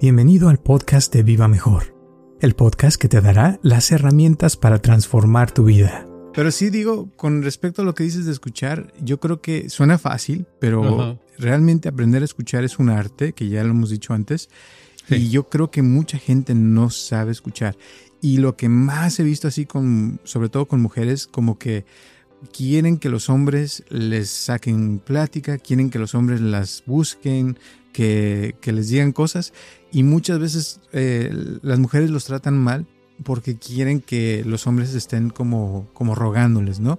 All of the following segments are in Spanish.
Bienvenido al podcast de Viva Mejor, el podcast que te dará las herramientas para transformar tu vida. Pero sí digo, con respecto a lo que dices de escuchar, yo creo que suena fácil, pero realmente aprender a escuchar es un arte, que ya lo hemos dicho antes, y yo creo que mucha gente no sabe escuchar. Y lo que más he visto así, con, sobre todo con mujeres, como que quieren que los hombres les saquen plática, quieren que los hombres las busquen, que, que les digan cosas y muchas veces eh, las mujeres los tratan mal porque quieren que los hombres estén como, como rogándoles, ¿no?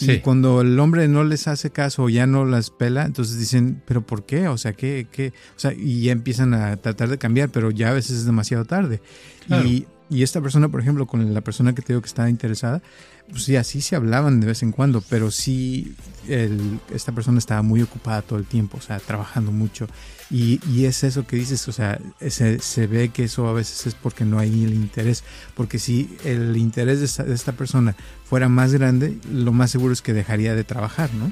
Y Sí. cuando el hombre no les hace caso o ya no las pela, entonces dicen, ¿pero por qué? O sea, ¿qué? qué? O sea, y ya empiezan a tratar de cambiar, pero ya a veces es demasiado tarde. Claro. Y, y esta persona, por ejemplo, con la persona que te digo que estaba interesada, pues sí, así se hablaban de vez en cuando, pero sí, esta persona estaba muy ocupada todo el tiempo, o sea, trabajando mucho. Y, y es eso que dices, o sea, se, se ve que eso a veces es porque no hay el interés, porque si el interés de esta, de esta persona fuera más grande, lo más seguro es que dejaría de trabajar, ¿no?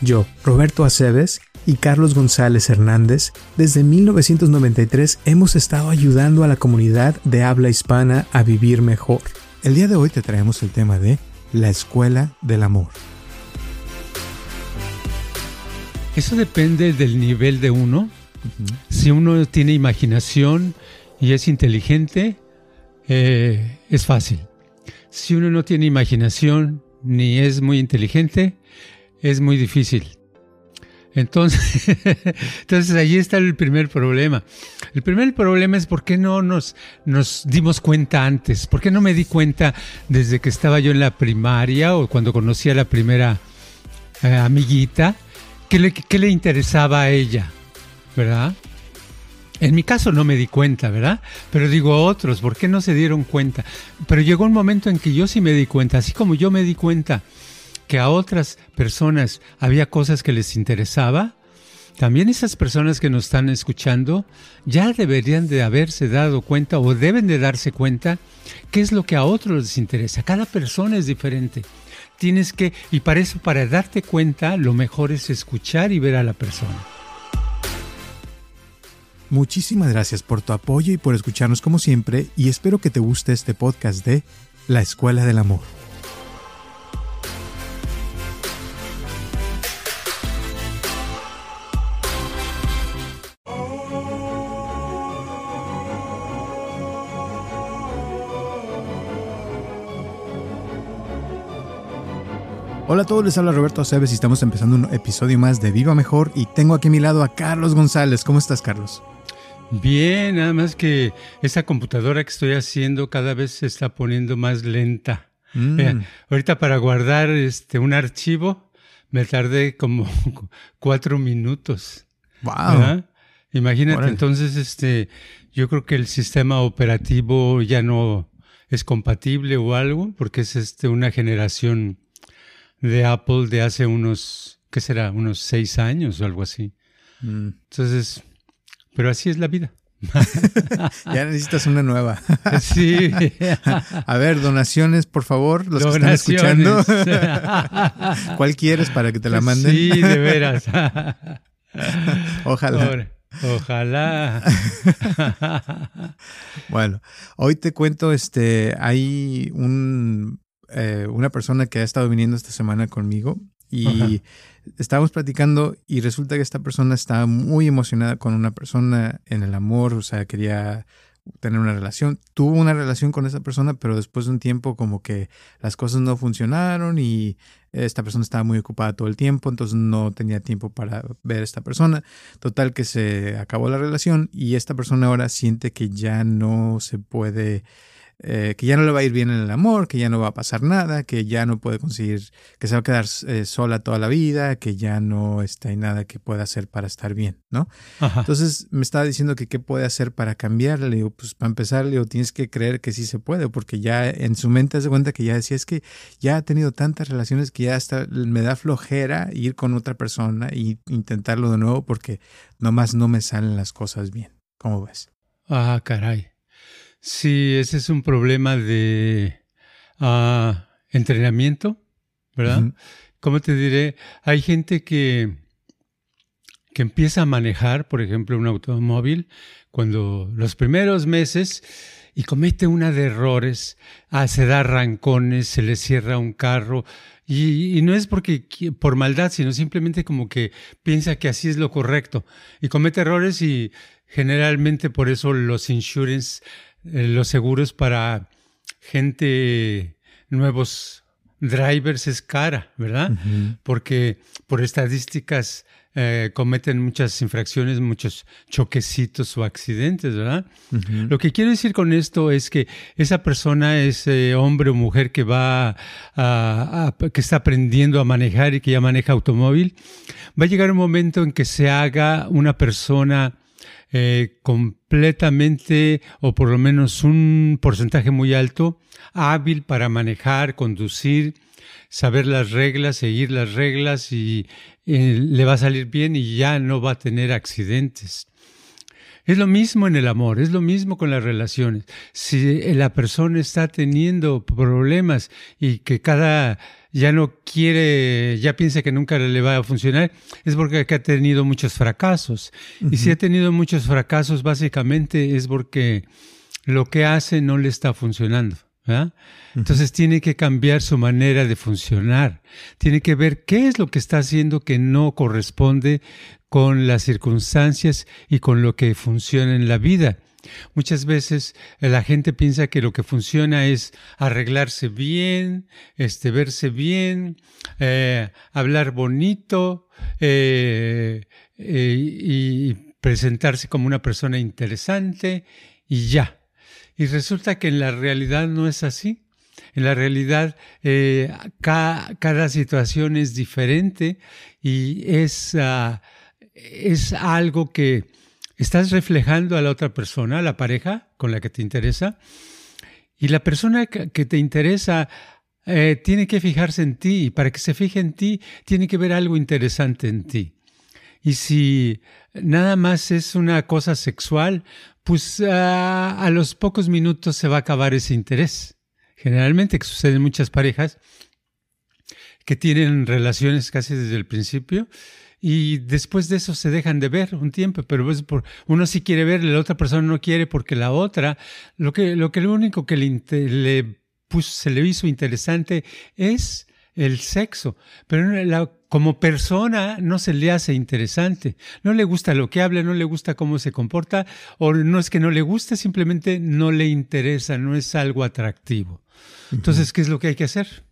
Yo, Roberto Aceves y Carlos González Hernández, desde 1993 hemos estado ayudando a la comunidad de habla hispana a vivir mejor. El día de hoy te traemos el tema de la escuela del amor. Eso depende del nivel de uno. Si uno tiene imaginación y es inteligente, eh, es fácil. Si uno no tiene imaginación ni es muy inteligente, es muy difícil. Entonces, entonces ahí está el primer problema. El primer problema es por qué no nos, nos dimos cuenta antes. ¿Por qué no me di cuenta desde que estaba yo en la primaria o cuando conocí a la primera eh, amiguita? ¿Qué le, qué le interesaba a ella? ¿Verdad? En mi caso no me di cuenta, ¿verdad? Pero digo a otros, ¿por qué no se dieron cuenta? Pero llegó un momento en que yo sí me di cuenta, así como yo me di cuenta que a otras personas había cosas que les interesaba, también esas personas que nos están escuchando ya deberían de haberse dado cuenta o deben de darse cuenta qué es lo que a otros les interesa. Cada persona es diferente. Tienes que, y para eso, para darte cuenta, lo mejor es escuchar y ver a la persona. Muchísimas gracias por tu apoyo y por escucharnos como siempre y espero que te guste este podcast de La Escuela del Amor. Hola a todos, les habla Roberto Aceves y estamos empezando un episodio más de Viva Mejor y tengo aquí a mi lado a Carlos González. ¿Cómo estás, Carlos? Bien, nada más que esa computadora que estoy haciendo cada vez se está poniendo más lenta. Mm. Ahorita para guardar este un archivo me tardé como cuatro minutos. Wow. ¿verdad? Imagínate, Órale. entonces este, yo creo que el sistema operativo ya no es compatible o algo, porque es este una generación de Apple de hace unos, ¿qué será? Unos seis años o algo así. Mm. Entonces, pero así es la vida. Ya necesitas una nueva. Sí. A ver, donaciones, por favor, los que están escuchando. ¿Cuál quieres para que te la manden? Sí, de veras. Ojalá. Ahora, Ojalá. Bueno, hoy te cuento, este, hay un, eh, una persona que ha estado viniendo esta semana conmigo y Ajá. estábamos platicando y resulta que esta persona estaba muy emocionada con una persona en el amor, o sea, quería tener una relación. Tuvo una relación con esa persona, pero después de un tiempo como que las cosas no funcionaron y esta persona estaba muy ocupada todo el tiempo, entonces no tenía tiempo para ver a esta persona. Total que se acabó la relación y esta persona ahora siente que ya no se puede eh, que ya no le va a ir bien en el amor, que ya no va a pasar nada, que ya no puede conseguir, que se va a quedar eh, sola toda la vida, que ya no está, hay nada que pueda hacer para estar bien, ¿no? Entonces me estaba diciendo que qué puede hacer para cambiarle. Le digo, pues para empezar, le digo, tienes que creer que sí se puede, porque ya en su mente se cuenta que ya decía, es que ya ha tenido tantas relaciones que ya hasta me da flojera ir con otra persona e intentarlo de nuevo porque nomás no me salen las cosas bien. ¿Cómo ves? Ah, caray. Sí, ese es un problema de ah, entrenamiento, ¿verdad? ¿Cómo te diré? Hay gente que, que empieza a manejar, por ejemplo, un automóvil cuando los primeros meses y comete una de errores, ah, se da rancones, se le cierra un carro, y, y, no es porque por maldad, sino simplemente como que piensa que así es lo correcto, y comete errores y generalmente por eso los insurance los seguros para gente, nuevos drivers es cara, ¿verdad? Porque por estadísticas eh, cometen muchas infracciones, muchos choquecitos o accidentes, ¿verdad? Lo que quiero decir con esto es que esa persona, ese hombre o mujer que va a, que está aprendiendo a manejar y que ya maneja automóvil, va a llegar un momento en que se haga una persona eh, completamente, o por lo menos un porcentaje muy alto, hábil para manejar, conducir, saber las reglas, seguir las reglas y eh, le va a salir bien y ya no va a tener accidentes. Es lo mismo en el amor, es lo mismo con las relaciones. Si la persona está teniendo problemas y que cada ya no quiere, ya piensa que nunca le va a funcionar, es porque ha tenido muchos fracasos. Y si ha tenido muchos fracasos, básicamente es porque lo que hace no le está funcionando. Entonces tiene que cambiar su manera de funcionar. Tiene que ver qué es lo que está haciendo que no corresponde con las circunstancias y con lo que funciona en la vida. Muchas veces eh, la gente piensa que lo que funciona es arreglarse bien, este, verse bien, eh, hablar bonito eh, y presentarse como una persona interesante y ya. Y resulta que en la realidad no es así. En la realidad, cada situación es diferente y es, ah, es algo que estás reflejando a la otra persona, a la pareja con la que te interesa, y la persona que te interesa eh, tiene que fijarse en ti, y para que se fije en ti, tiene que ver algo interesante en ti. Y si nada más es una cosa sexual, pues ah, a los pocos minutos se va a acabar ese interés. Generalmente que sucede en muchas parejas que tienen relaciones casi desde el principio y después de eso se dejan de ver un tiempo, pero pues por, uno sí quiere ver, la otra persona no quiere porque la otra, lo que lo, que lo único que le, le se le hizo interesante es el sexo, pero como persona no se le hace interesante, no le gusta lo que habla, no le gusta cómo se comporta, o no es que no le guste, simplemente no le interesa, no es algo atractivo. Entonces, ¿qué es lo que hay que hacer?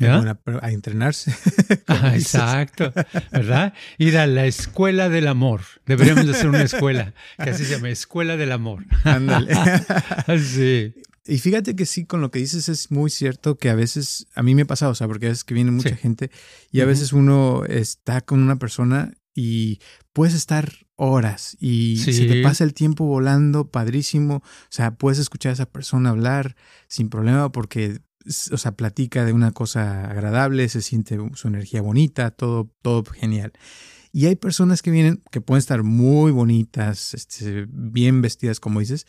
a entrenarse. Ah, exacto, ¿verdad? Ir a la escuela del amor. Deberíamos de hacer una escuela que así se llama, escuela del amor. Ándale. sí. Y fíjate que sí, con lo que dices es muy cierto que a veces, a mí me ha pasado, o sea, porque a veces que viene mucha gente y a veces uno está con una persona y puedes estar horas y se te pasa el tiempo volando, padrísimo. O sea, puedes escuchar a esa persona hablar sin problema porque o sea, platica de una cosa agradable, se siente su energía bonita, todo, todo genial. Y hay personas que vienen que pueden estar muy bonitas, este, bien vestidas, como dices,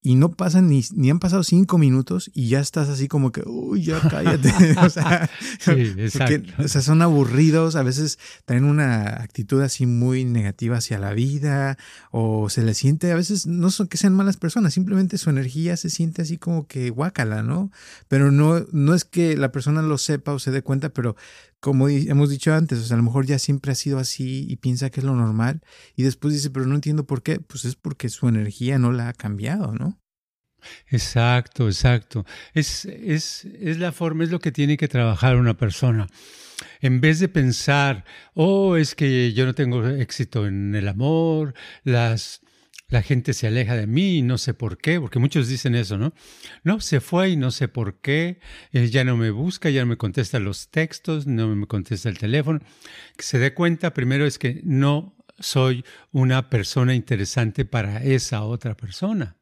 y no pasan ni, ni han pasado cinco minutos y ya estás así como que, uy, ya cállate. o, sea, o sea, son aburridos, a veces tienen una actitud así muy negativa hacia la vida o se les siente, a veces no son que sean malas personas, simplemente su energía se siente así como que guácala, ¿no? Pero no, no es que la persona lo sepa o se dé cuenta, pero como hemos dicho antes, o sea, a lo mejor ya siempre ha sido así y piensa que es lo normal y después dice, pero no entiendo por qué, pues es porque su energía no la ha cambiado, ¿no? Exacto, exacto. Es, es, es la forma, es lo que tiene que trabajar una persona. En vez de pensar, oh, es que yo no tengo éxito en el amor, las la gente se aleja de mí y no sé por qué, porque muchos dicen eso, ¿no? No, se fue y no sé por qué, eh, ya no me busca, ya no me contesta los textos, no me contesta el teléfono. Que se dé cuenta primero es que no soy una persona interesante para esa otra persona.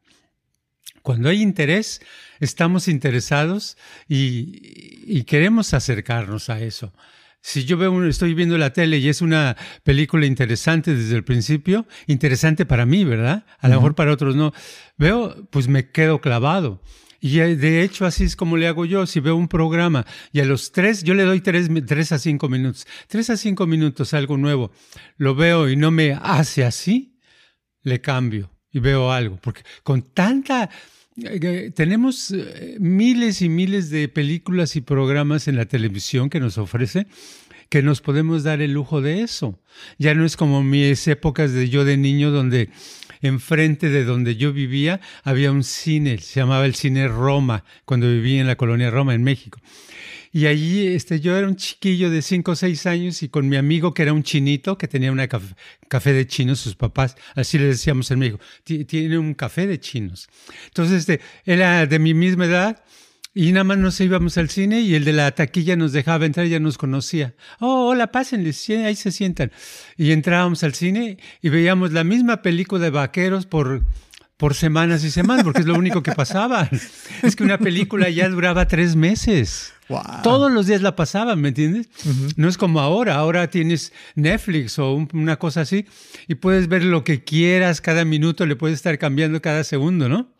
Cuando hay interés, estamos interesados y, y queremos acercarnos a eso si yo veo, estoy viendo la tele y es una película interesante desde el principio, interesante para mí, ¿verdad? A lo mejor para otros no. Veo, pues me quedo clavado. Y eh, de hecho así es como le hago yo. Si veo un programa y a los tres, yo le doy tres, tres a cinco minutos. Tres a cinco minutos, algo nuevo. Lo veo y no me hace así, le cambio y veo algo. Porque con tanta tenemos eh, miles y miles de películas y programas en la televisión que nos ofrece que nos podemos dar el lujo de eso. Ya no es como mis épocas de yo de niño donde enfrente de donde yo vivía había un cine, se llamaba el cine Roma, cuando vivía en la colonia Roma en México. Y allí este, yo era un chiquillo de 5 o 6 años y con mi amigo que era un chinito, que tenía una café, de chinos, sus papás, así le decíamos en México, tiene un café de chinos. Entonces, este, era de mi misma edad y nada más nos íbamos al cine y el de la taquilla nos dejaba entrar, ya nos conocía. Oh, hola, pásenle, ahí se sientan. Y entrábamos al cine y veíamos la misma película de vaqueros por por semanas y semanas, porque es lo único que pasaba. Es que una película ya duraba tres meses. Todos los días la pasaban, ¿me entiendes? No es como ahora. Ahora tienes Netflix o una cosa así y puedes ver lo que quieras cada minuto, le puedes estar cambiando cada segundo, ¿no?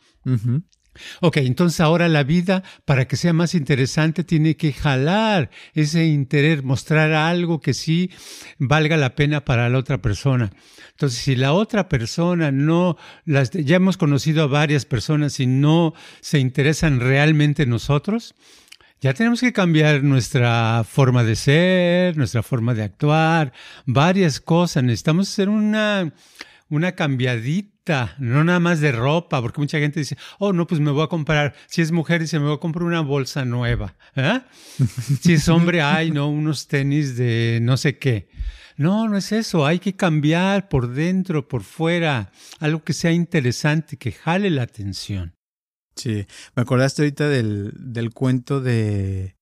Ok, entonces ahora la vida, para que sea más interesante, tiene que jalar ese interés, mostrar algo que sí valga la pena para la otra persona. Entonces, si la otra persona no, las, ya hemos conocido a varias personas y no se interesan realmente en nosotros, ya tenemos que cambiar nuestra forma de ser, nuestra forma de actuar, varias cosas. Necesitamos hacer una, una cambiadita, no nada más de ropa, porque mucha gente dice, oh, no, pues me voy a comprar, si es mujer, dice, me voy a comprar una bolsa nueva. ¿eh? si es hombre, hay, no, unos tenis de no sé qué. No, no es eso, hay que cambiar por dentro, por fuera, algo que sea interesante, que jale la atención. Sí, me acordaste ahorita del, del cuento de,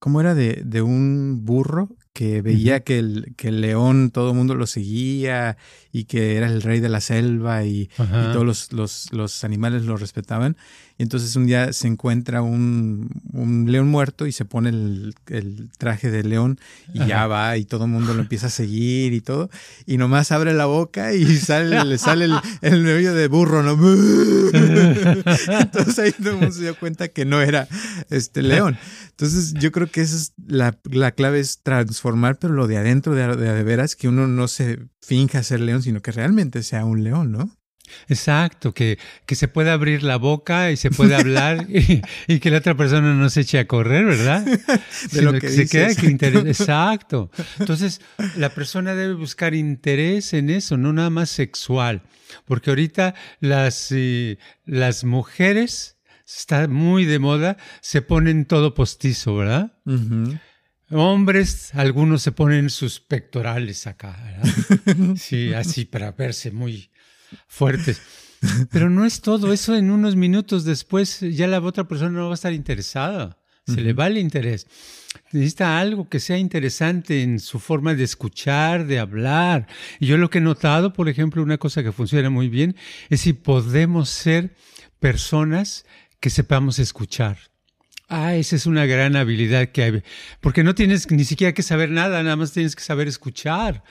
¿cómo era? De, de un burro que veía que, el, que el león todo el mundo lo seguía y que era el rey de la selva y, todos los, los, los, animales lo respetaban. Y entonces un día se encuentra un, un león muerto y se pone el, el traje de león y ya va y todo el mundo lo empieza a seguir y todo. Y nomás abre la boca y sale, le sale el, el medio de burro, ¿no? entonces ahí todo el mundo se dio cuenta que no era este león. Entonces yo creo que esa es la, la clave es transformar, pero lo de adentro de, de, de veras, que uno no se finja ser león, sino que realmente sea un león, ¿no? Exacto, que, que se pueda abrir la boca y se pueda hablar y, que la otra persona no se eche a correr, ¿verdad? De lo que, se queda que interés. Exacto. Entonces, la persona debe buscar interés en eso, no nada más sexual. Porque ahorita las, eh, las mujeres, está muy de moda, se ponen todo postizo, ¿verdad? Hombres, algunos se ponen sus pectorales acá, ¿verdad? Sí, así para verse muy fuertes. Pero no es todo, eso en unos minutos después ya la otra persona no va a estar interesada, se le va el interés. Necesita algo que sea interesante en su forma de escuchar, de hablar. Y yo lo que he notado, por ejemplo, una cosa que funciona muy bien, es si podemos ser personas que sepamos escuchar. Ah, esa es una gran habilidad que hay, porque no tienes ni siquiera que saber nada, nada más tienes que saber escuchar.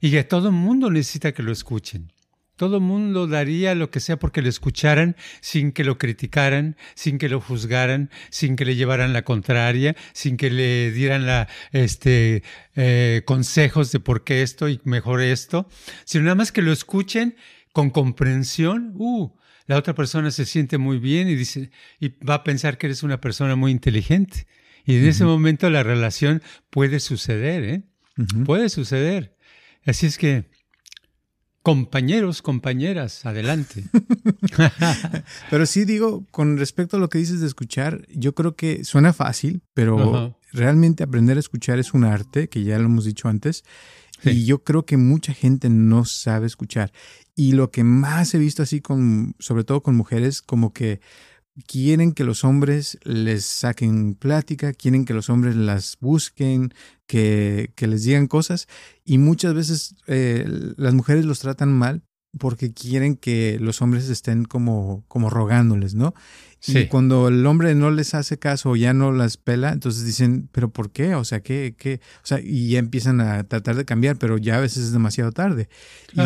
Y a todo mundo necesita que lo escuchen. Todo mundo daría lo que sea porque lo escucharan sin que lo criticaran, sin que lo juzgaran, sin que le llevaran la contraria, sin que le dieran la, este, eh, consejos de por qué esto y mejor esto, sino nada más que lo escuchen con comprensión. Uh, la otra persona se siente muy bien y dice y va a pensar que eres una persona muy inteligente. Y en ese momento la relación puede suceder, ¿eh? Puede suceder. Así es que Compañeros, compañeras, adelante. pero sí digo, con respecto a lo que dices de escuchar, yo creo que suena fácil, pero realmente aprender a escuchar es un arte, que ya lo hemos dicho antes, Y yo creo que mucha gente no sabe escuchar. Y lo que más he visto así con, sobre todo con mujeres, como que quieren que los hombres les saquen plática, quieren que los hombres las busquen, que, que les digan cosas. Y muchas veces eh, las mujeres los tratan mal porque quieren que los hombres estén como, como rogándoles, ¿no? Y cuando el hombre no les hace caso o ya no las pela, entonces dicen, ¿pero por qué? O sea, ¿qué? qué? O sea, y ya empiezan a tratar de cambiar, pero ya a veces es demasiado tarde.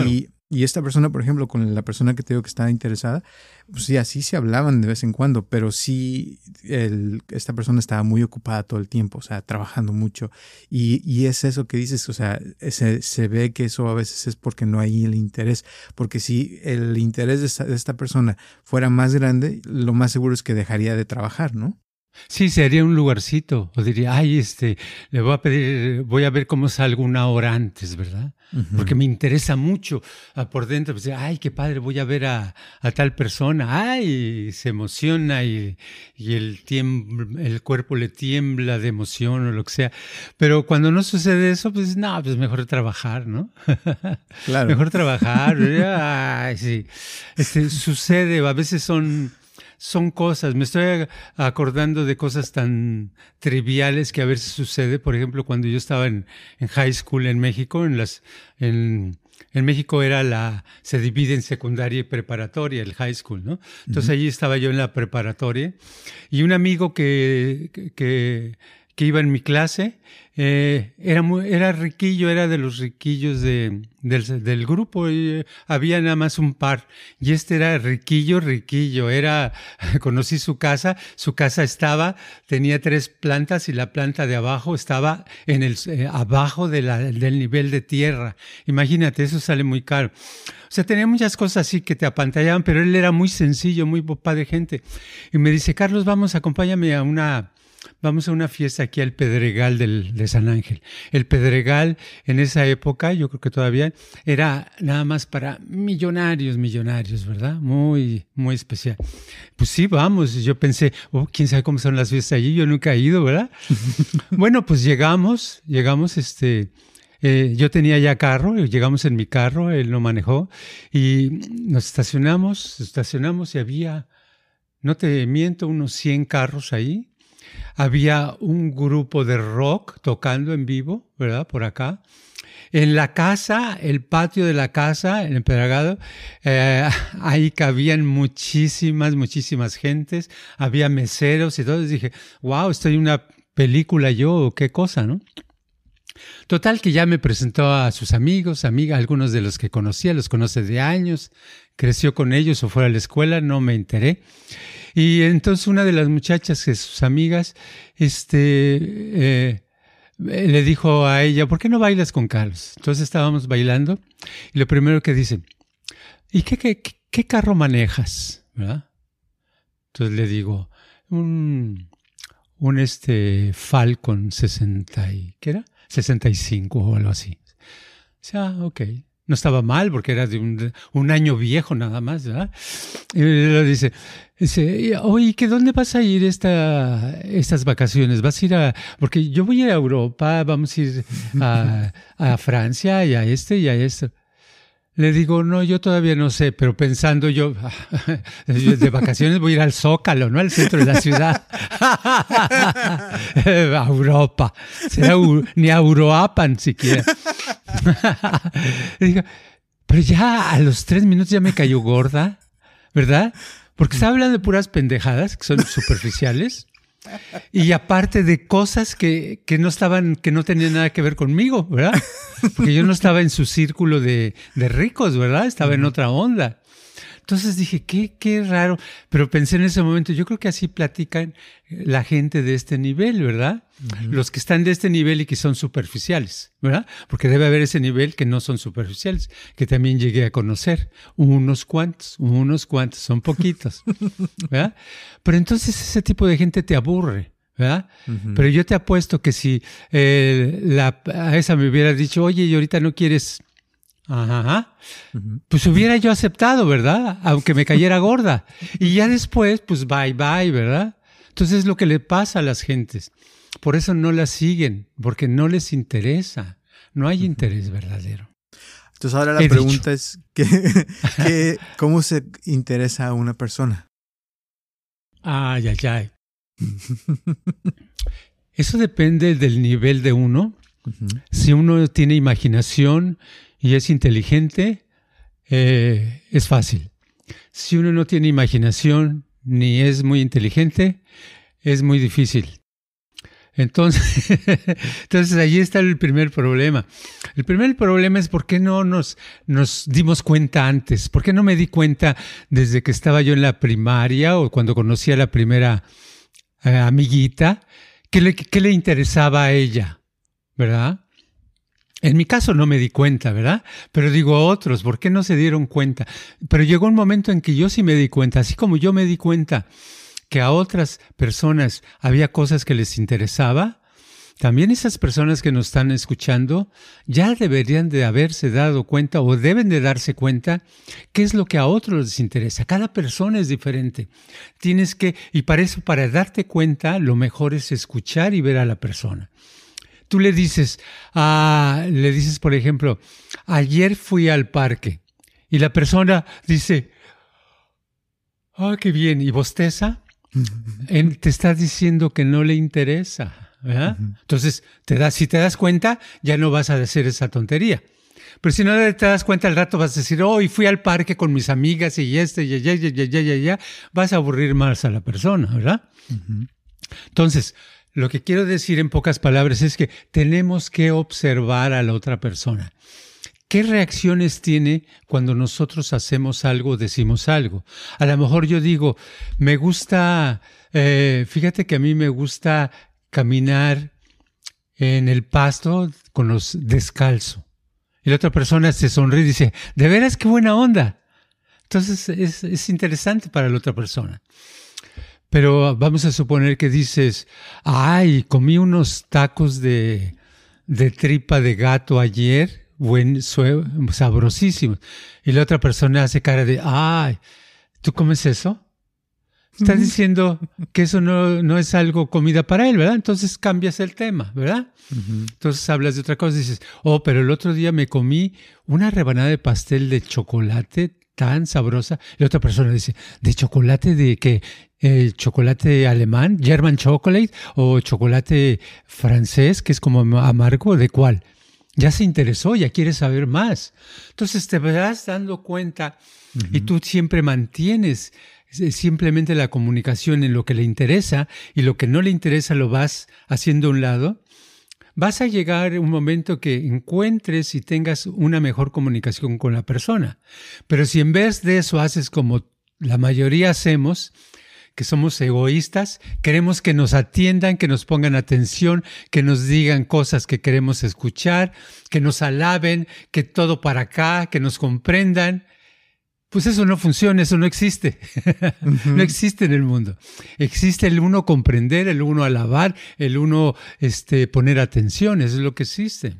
Y y esta persona, por ejemplo, con la persona que te digo que estaba interesada, pues sí, así se hablaban de vez en cuando, pero sí, esta persona estaba muy ocupada todo el tiempo, o sea, trabajando mucho. Y, y es eso que dices, o sea, se, se, ve que eso a veces es porque no hay el interés, porque si el interés de esta, de esta persona fuera más grande, lo más seguro es que dejaría de trabajar, ¿no? Sí, sería un lugarcito. O diría, ay, este, le voy a pedir, voy a ver cómo salgo una hora antes, ¿verdad? Porque me interesa mucho ah, por dentro. Pues, ay, qué padre, voy a ver a, tal persona. Ay, se emociona y, y el, el cuerpo le tiembla de emoción o lo que sea. Pero cuando no sucede eso, pues no, pues mejor trabajar, ¿no? Claro. mejor trabajar. ay, sí. Este, sucede, a veces son son cosas, me estoy acordando de cosas tan triviales que a veces sucede, por ejemplo, cuando yo estaba en, high school en México, en las, en, en, México era la, se divide en secundaria y preparatoria, el high school, ¿no? Entonces allí estaba yo en la preparatoria y un amigo que, que que iba en mi clase, eh, era, muy, era riquillo, era de los riquillos de, del, grupo, y había nada más un par, y este era riquillo, riquillo, era, conocí su casa, su casa estaba, tenía tres plantas y la planta de abajo estaba en el, eh, abajo de la, del nivel de tierra. Imagínate, eso sale muy caro. O sea, tenía muchas cosas así que te apantallaban, pero él era muy sencillo, muy papá de gente. Y me dice, Carlos, vamos, acompáñame a una, vamos a una fiesta aquí al Pedregal del, de San Ángel. El Pedregal en esa época, yo creo que todavía, era nada más para millonarios, millonarios, ¿verdad? Muy, muy especial. Pues sí, vamos. Yo pensé, oh, quién sabe cómo son las fiestas allí, yo nunca he ido, ¿verdad? bueno, pues llegamos, llegamos, este... Eh, yo tenía ya carro, llegamos en mi carro, él no manejó, y nos estacionamos, estacionamos y había, no te miento, unos 100 carros ahí, había un grupo de rock tocando en vivo, ¿verdad? Por acá. En la casa, el patio de la casa, en el Pedregado, eh, ahí cabían muchísimas, muchísimas gentes, había meseros y todo. Dije, wow, estoy en una película yo, qué cosa, ¿no? Total que ya me presentó a sus amigos, amigas, algunos de los que conocía, los conoce de años, creció con ellos o fuera de la escuela, no me enteré. Y entonces una de las muchachas, que sus amigas, este, eh, le dijo a ella, ¿por qué no bailas con Carlos? Entonces estábamos bailando y lo primero que dice, ¿y qué, qué, qué carro manejas? ¿verdad? Entonces le digo, un, un este Falcon 60 y, ¿qué era? 65 o algo así. O sea, ah, ok no estaba mal porque era de un, año viejo nada más, ¿verdad? Y le dice, dice, oye, ¿qué dónde vas a ir esta, estas vacaciones? ¿Vas a ir a...? Porque yo voy a ir a Europa, vamos a ir a, a Francia y a este y a esto. Le digo, no, yo todavía no sé, pero pensando yo, de vacaciones voy a ir al Zócalo, ¿no? Al centro de la ciudad. a Europa. ni a Uruapan siquiera. digo, pero ya a los tres minutos ya me cayó gorda, ¿verdad? Porque está hablando de puras pendejadas que son superficiales. Y aparte de cosas que, que, no estaban, que no tenían nada que ver conmigo, ¿verdad? Porque yo no estaba en su círculo de, de ricos, ¿verdad? Estaba en otra onda. Entonces dije, qué, qué raro. Pero pensé en ese momento, yo creo que así platican eh, la gente de este nivel, ¿verdad? Los que están de este nivel y que son superficiales, ¿verdad? Porque debe haber ese nivel que no son superficiales, que también llegué a conocer. Unos cuantos, unos cuantos, son poquitos, ¿verdad? Pero entonces ese tipo de gente te aburre. ¿verdad? Pero yo te apuesto que si eh, la, a esa me hubiera dicho, oye, y ahorita no quieres Ajá. Pues hubiera yo aceptado, ¿verdad? Aunque me cayera gorda. Y ya después, pues bye bye, ¿verdad? Entonces es lo que le pasa a las gentes. Por eso no las siguen, porque no les interesa. no hay interés verdadero. Entonces ahora la pregunta es, ¿qué, cómo se interesa a una persona? Ay, ay, ay. Eso depende del nivel de uno. Si uno tiene imaginación y es inteligente, eh, es fácil. Si uno no tiene imaginación ni es muy inteligente, es muy difícil. Entonces, entonces ahí está el primer problema. El primer problema es por qué no nos, nos dimos cuenta antes, por qué no me di cuenta desde que estaba yo en la primaria o cuando conocí a la primera eh, amiguita, qué le, qué le interesaba a ella, ¿verdad? En mi caso no me di cuenta, ¿verdad? Pero digo otros, ¿por qué no se dieron cuenta? Pero llegó un momento en que yo sí me di cuenta, así como yo me di cuenta que a otras personas había cosas que les interesaba, también esas personas que nos están escuchando ya deberían de haberse dado cuenta o deben de darse cuenta qué es lo que a otros les interesa. Cada persona es diferente. Tienes que, y para eso, para darte cuenta, lo mejor es escuchar y ver a la persona. Tú le dices, ah, le dices, por ejemplo, ayer fui al parque y la persona dice, ah, qué bien, y bosteza te está diciendo que no le interesa. Entonces, te das, si te das cuenta, ya no vas a hacer esa tontería. Pero si no te das cuenta al rato vas a decir, hoy fui al parque con mis amigas y este, ya, ya, ya, ya, ya, ya, vas a aburrir más a la persona, ¿verdad? Entonces, lo que quiero decir en pocas palabras es que tenemos que observar a la otra persona. ¿Qué reacciones tiene cuando nosotros hacemos algo, decimos algo? A lo mejor yo digo, me gusta, eh, fíjate que a mí me gusta caminar en el pasto con los descalzo. Y la otra persona se sonríe y dice, de veras qué buena onda. Entonces es, es interesante para la otra persona. Pero vamos a suponer que dices, ay, comí unos tacos de, de tripa de gato ayer buen, sabrosísimo. Y la otra persona hace cara de, ay, ¿tú comes eso? Estás diciendo que eso no, no, es algo comida para él, ¿verdad? Entonces cambias el tema, ¿verdad? Entonces hablas de otra cosa y dices, oh, pero el otro día me comí una rebanada de pastel de chocolate tan sabrosa. Y la otra persona dice, ¿de chocolate de qué? ¿El chocolate alemán, German chocolate, o chocolate francés, que es como amargo? ¿De cuál? ya se interesó, ya quiere saber más. Entonces te vas dando cuenta y tú siempre mantienes eh, simplemente la comunicación en lo que le interesa y lo que no le interesa lo vas haciendo a un lado. Vas a llegar un momento que encuentres y tengas una mejor comunicación con la persona. Pero si en vez de eso haces como la mayoría hacemos, que somos egoístas, queremos que nos atiendan, que nos pongan atención, que nos digan cosas que queremos escuchar, que nos alaben, que todo para acá, que nos comprendan. Pues eso no funciona, eso no existe. no existe en el mundo. Existe el uno comprender, el uno alabar, el uno este, poner atención, eso es lo que existe.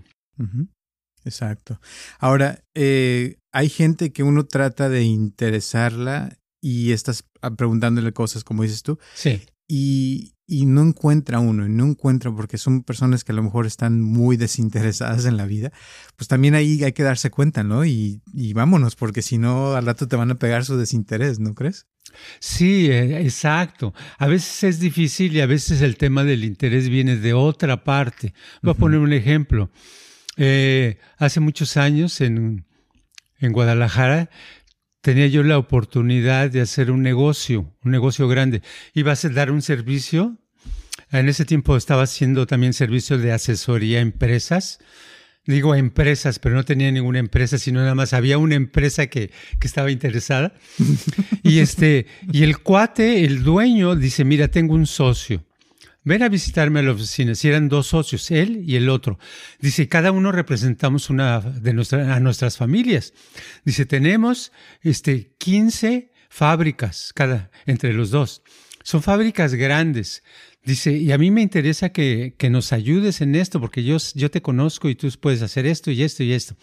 Exacto. Ahora, eh, hay gente que uno trata de interesarla y estás preguntándole cosas, como dices tú. Sí. Y, y no encuentra uno, no encuentra porque son personas que a lo mejor están muy desinteresadas en la vida, pues también ahí hay que darse cuenta, ¿no? Y, y vámonos, porque si no, al rato te van a pegar su desinterés, ¿no crees? Sí, eh, exacto. A veces es difícil y a veces el tema del interés viene de otra parte. Voy a poner un ejemplo. Eh, hace muchos años en, en Guadalajara tenía yo la oportunidad de hacer un negocio, un negocio grande. Iba a dar un servicio. En ese tiempo estaba haciendo también servicio de asesoría a empresas. Digo a empresas, pero no tenía ninguna empresa, sino nada más había una empresa que, que estaba interesada. y este, y el cuate, el dueño, dice, mira, tengo un socio ven a visitarme a la oficina. Si eran dos socios, él y el otro. Dice, cada uno representamos una de nuestra, a nuestras familias. Dice, tenemos este, 15 fábricas cada, entre los dos. Son fábricas grandes. Dice, y a mí me interesa que, que nos ayudes en esto, porque yo, yo te conozco y tú puedes hacer esto y esto y esto.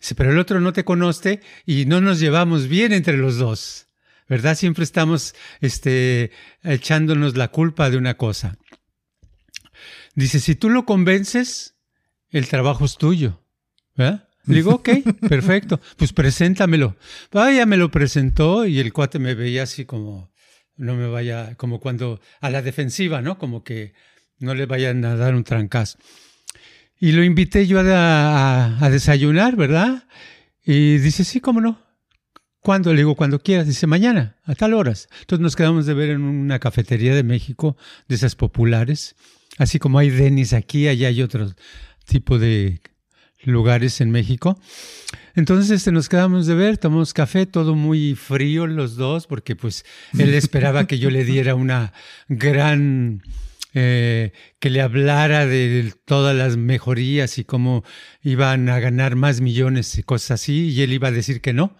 Dice, pero el otro no te conoce y no nos llevamos bien entre los dos. ¿Verdad? Siempre estamos este, echándonos la culpa de una cosa. Dice, si tú lo convences, el trabajo es tuyo. ¿verdad? Le digo, ok, perfecto, pues preséntamelo. Vaya, me lo presentó y el cuate me veía así como, no me vaya, como cuando a la defensiva, ¿no? Como que no le vayan a dar un trancazo. Y lo invité yo a, a, desayunar, ¿verdad? Y dice, sí, cómo no. ¿Cuándo? Le digo, cuando quieras. Dice, mañana, a tal horas. Entonces nos quedamos de ver en una cafetería de México, de esas populares. Así como hay Denis aquí, allá hay otro tipo de lugares en México. Entonces este, nos quedamos de ver, tomamos café, todo muy frío los dos, porque pues él esperaba que yo le diera una gran... Eh, que le hablara de todas las mejorías y cómo iban a ganar más millones y cosas así, y él iba a decir que no.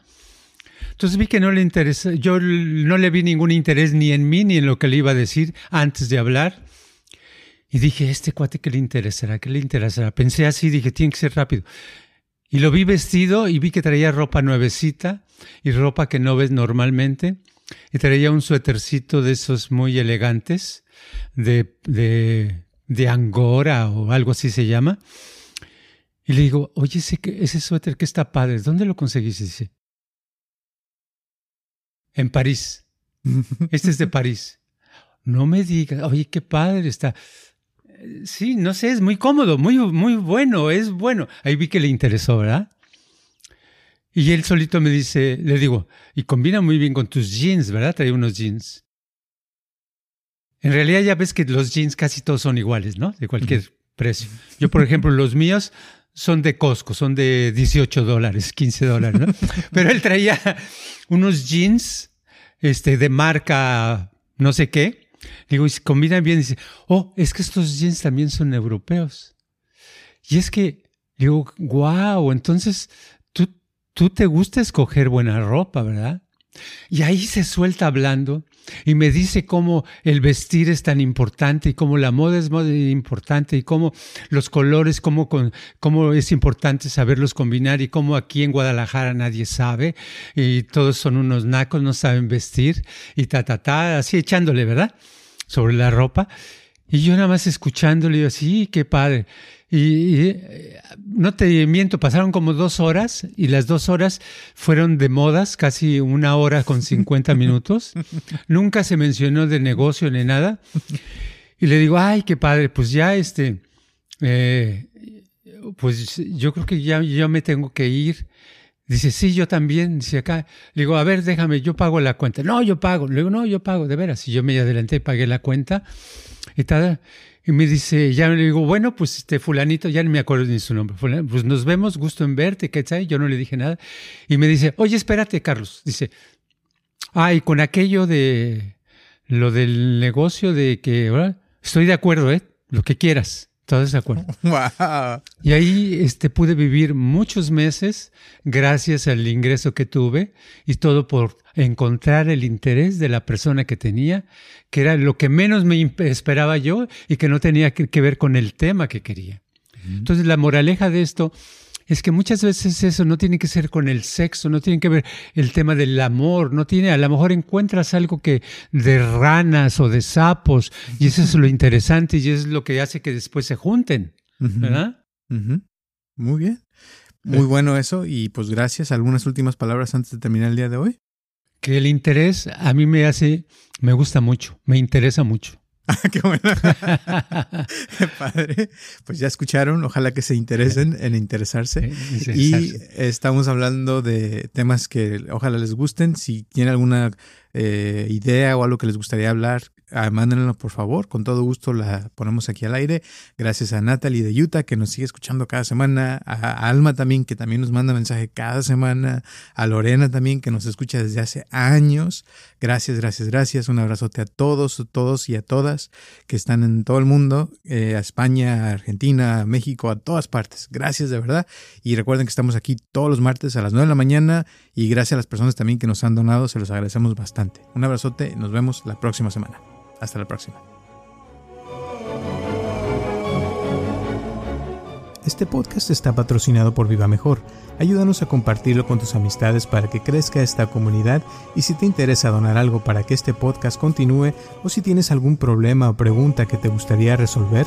Entonces vi que no le interesa, yo no le vi ningún interés ni en mí ni en lo que le iba a decir antes de hablar. Y dije, este cuate, ¿qué le interesará? ¿Qué le interesará? Pensé así, dije, tiene que ser rápido. Y lo vi vestido y vi que traía ropa nuevecita y ropa que no ves normalmente. Y traía un suétercito de esos muy elegantes, de, de, de angora o algo así se llama. Y le digo, oye, ese, ese suéter que está padre, ¿dónde lo conseguiste? Dice, en París. Este es de París. No me digas, oye, qué padre está sí, no sé, es muy cómodo, muy, muy bueno, es bueno. Ahí vi que le interesó, ¿verdad? Y él solito me dice, le digo, y combina muy bien con tus jeans, ¿verdad? Trae unos jeans. En realidad ya ves que los jeans casi todos son iguales, ¿no? De cualquier precio. Yo, por ejemplo, los míos son de Costco, son de 18 dólares, 15 dólares, ¿no? Pero él traía unos jeans este, de marca no sé qué, Digo, y se combinan bien. Dice, oh, es que estos jeans también son europeos. Y es que, digo, wow, entonces tú, tú te gusta escoger buena ropa, ¿verdad? Y ahí se suelta hablando y me dice cómo el vestir es tan importante y cómo la moda es muy importante y cómo los colores, cómo, cómo es importante saberlos combinar y cómo aquí en Guadalajara nadie sabe y todos son unos nacos, no saben vestir y ta, ta, ta, así echándole, ¿verdad? Sobre la ropa. Y yo nada más escuchándole, digo, sí, qué padre. Y, no te miento, pasaron como dos horas y las dos horas fueron de modas, casi una hora con 50 minutos. Nunca se mencionó de negocio ni nada. Y le digo, ay, qué padre, pues ya este, eh, pues yo creo que ya yo me tengo que ir. Dice, sí, yo también. Dice acá, le digo, a ver, déjame, yo pago la cuenta. No, yo pago. Le digo, no, yo pago, de veras. Y yo me adelanté, pagué la cuenta y tal. Y me dice, ya le digo, bueno, pues este fulanito, ya no me acuerdo ni su nombre, pues nos vemos, gusto en verte, ¿qué tal? Yo no le dije nada. Y me dice, oye, espérate, Carlos. Dice, ay, con aquello de lo del negocio de que, ahora estoy de acuerdo, ¿eh? Lo que quieras. ¿Estás de acuerdo? Y ahí este, pude vivir muchos meses gracias al ingreso que tuve y todo por encontrar el interés de la persona que tenía, que era lo que menos me esperaba yo y que no tenía que, ver con el tema que quería. Entonces la moraleja de esto es que muchas veces eso no tiene que ser con el sexo, no tiene que ver el tema del amor, no tiene, a lo mejor encuentras algo que de ranas o de sapos y eso es lo interesante y es lo que hace que después se junten, ¿verdad? Muy bien. Muy bueno eso y pues gracias. ¿Algunas últimas palabras antes de terminar el día de hoy? Que el interés a mí me hace, me gusta mucho, me interesa mucho. Ah, qué bueno. padre. Pues ya escucharon, ojalá que se interesen en interesarse. Y estamos hablando de temas que ojalá les gusten. Si tienen alguna eh, idea o algo que les gustaría hablar, ah, mándenlo por favor. Con todo gusto la ponemos aquí al aire. Gracias a Natalie de Utah que nos sigue escuchando cada semana. A Alma también que también nos manda mensaje cada semana. A Lorena también que nos escucha desde hace años. Gracias, gracias, gracias. Un abrazote a todos, a todos y a todas que están en todo el mundo. Eh, a España, a Argentina, a México, a todas partes. Gracias de verdad. Y recuerden que estamos aquí todos los martes a las 9 de la mañana. Y gracias a las personas también que nos han donado. Se los agradecemos bastante. Un abrazote nos vemos la próxima semana. Hasta la próxima. Este podcast está patrocinado por Viva Mejor. Ayúdanos a compartirlo con tus amistades para que crezca esta comunidad y si te interesa donar algo para que este podcast continúe o si tienes algún problema o pregunta que te gustaría resolver,